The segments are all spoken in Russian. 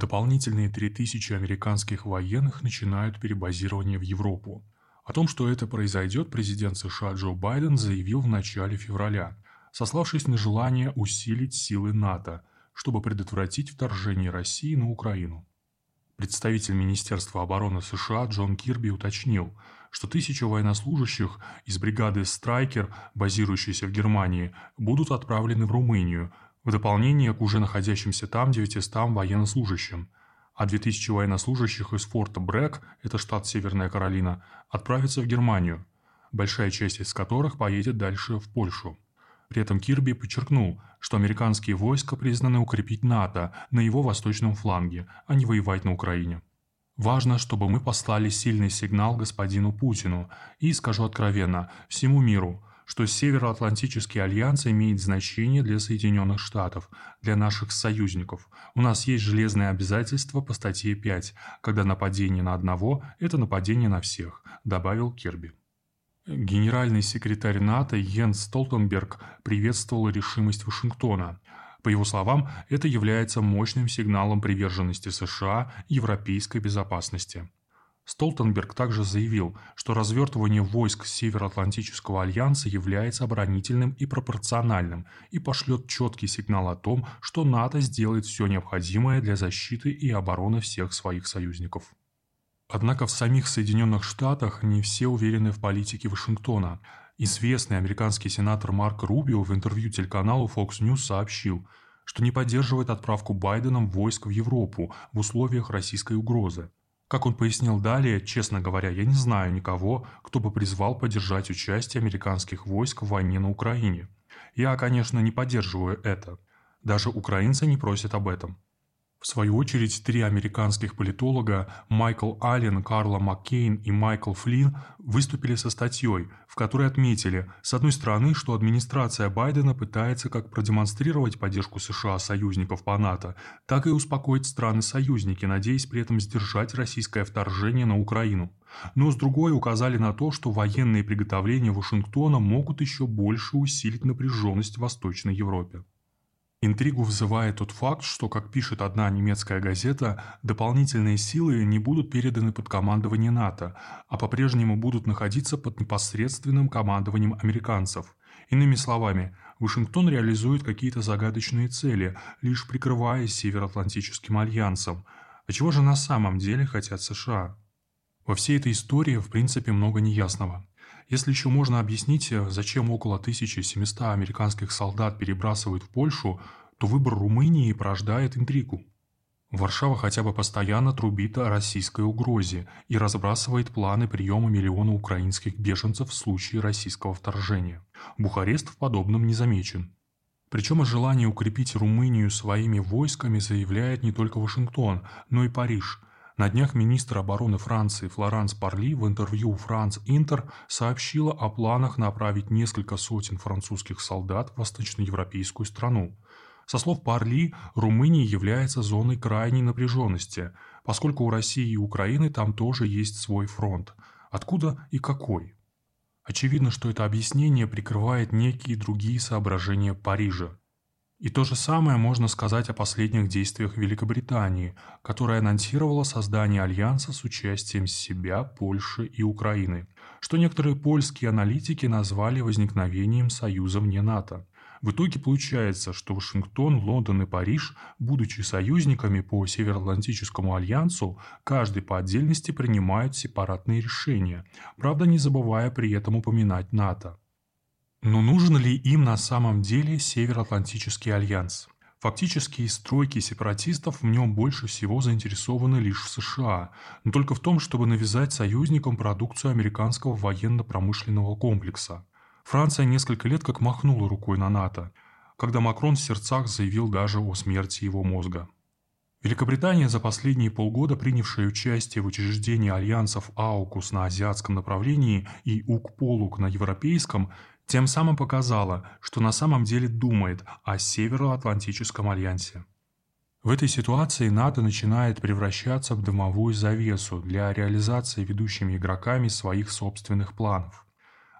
дополнительные 3000 американских военных начинают перебазирование в Европу. О том, что это произойдет, президент США Джо Байден заявил в начале февраля, сославшись на желание усилить силы НАТО, чтобы предотвратить вторжение России на Украину. Представитель Министерства обороны США Джон Кирби уточнил, что тысячи военнослужащих из бригады «Страйкер», базирующейся в Германии, будут отправлены в Румынию, в дополнение к уже находящимся там 900 военнослужащим, а 2000 военнослужащих из форта Брэк, это штат Северная Каролина, отправятся в Германию, большая часть из которых поедет дальше в Польшу. При этом Кирби подчеркнул, что американские войска признаны укрепить НАТО на его восточном фланге, а не воевать на Украине. Важно, чтобы мы послали сильный сигнал господину Путину и, скажу откровенно, всему миру, что Североатлантический альянс имеет значение для Соединенных Штатов, для наших союзников. У нас есть железные обязательства по статье 5, когда нападение на одного – это нападение на всех, добавил Кирби. Генеральный секретарь НАТО Йенс Столтенберг приветствовал решимость Вашингтона. По его словам, это является мощным сигналом приверженности США европейской безопасности. Столтенберг также заявил, что развертывание войск Североатлантического альянса является оборонительным и пропорциональным и пошлет четкий сигнал о том, что НАТО сделает все необходимое для защиты и обороны всех своих союзников. Однако в самих Соединенных Штатах не все уверены в политике Вашингтона. Известный американский сенатор Марк Рубио в интервью телеканалу Fox News сообщил, что не поддерживает отправку Байденом войск в Европу в условиях российской угрозы. Как он пояснил далее, честно говоря, я не знаю никого, кто бы призвал поддержать участие американских войск в войне на Украине. Я, конечно, не поддерживаю это. Даже украинцы не просят об этом. В свою очередь, три американских политолога Майкл Аллен, Карла Маккейн и Майкл Флинн выступили со статьей, в которой отметили, с одной стороны, что администрация Байдена пытается как продемонстрировать поддержку США союзников по НАТО, так и успокоить страны-союзники, надеясь при этом сдержать российское вторжение на Украину. Но с другой указали на то, что военные приготовления Вашингтона могут еще больше усилить напряженность в Восточной Европе. Интригу вызывает тот факт, что, как пишет одна немецкая газета, дополнительные силы не будут переданы под командование НАТО, а по-прежнему будут находиться под непосредственным командованием американцев. Иными словами, Вашингтон реализует какие-то загадочные цели, лишь прикрываясь Североатлантическим альянсом. А чего же на самом деле хотят США? Во всей этой истории, в принципе, много неясного. Если еще можно объяснить, э, зачем около 1700 американских солдат перебрасывают в Польшу, то выбор Румынии порождает интригу. Варшава хотя бы постоянно трубит о российской угрозе и разбрасывает планы приема миллиона украинских беженцев в случае российского вторжения. Бухарест в подобном не замечен. Причем о желании укрепить Румынию своими войсками заявляет не только Вашингтон, но и Париж – на днях министр обороны Франции Флоранс Парли в интервью «Франц Интер» сообщила о планах направить несколько сотен французских солдат в восточноевропейскую страну. Со слов Парли, Румыния является зоной крайней напряженности, поскольку у России и Украины там тоже есть свой фронт. Откуда и какой? Очевидно, что это объяснение прикрывает некие другие соображения Парижа. И то же самое можно сказать о последних действиях Великобритании, которая анонсировала создание альянса с участием себя, Польши и Украины, что некоторые польские аналитики назвали возникновением союза вне НАТО. В итоге получается, что Вашингтон, Лондон и Париж, будучи союзниками по Североатлантическому альянсу, каждый по отдельности принимают сепаратные решения, правда не забывая при этом упоминать НАТО. Но нужен ли им на самом деле Североатлантический альянс? Фактически стройки сепаратистов в нем больше всего заинтересованы лишь в США, но только в том, чтобы навязать союзникам продукцию американского военно-промышленного комплекса. Франция несколько лет как махнула рукой на НАТО, когда Макрон в сердцах заявил даже о смерти его мозга. Великобритания, за последние полгода принявшая участие в учреждении альянсов АУКУС на азиатском направлении и УКПОЛУК на европейском, тем самым показала, что на самом деле думает о Североатлантическом альянсе. В этой ситуации НАТО начинает превращаться в дымовую завесу для реализации ведущими игроками своих собственных планов.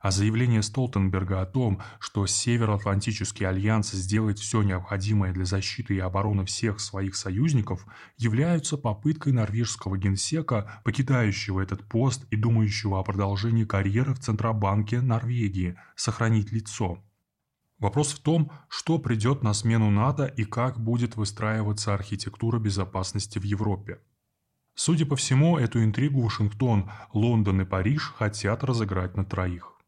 А заявление Столтенберга о том, что Североатлантический альянс сделает все необходимое для защиты и обороны всех своих союзников, являются попыткой норвежского генсека, покидающего этот пост и думающего о продолжении карьеры в Центробанке Норвегии, сохранить лицо. Вопрос в том, что придет на смену НАТО и как будет выстраиваться архитектура безопасности в Европе. Судя по всему, эту интригу Вашингтон, Лондон и Париж хотят разыграть на троих.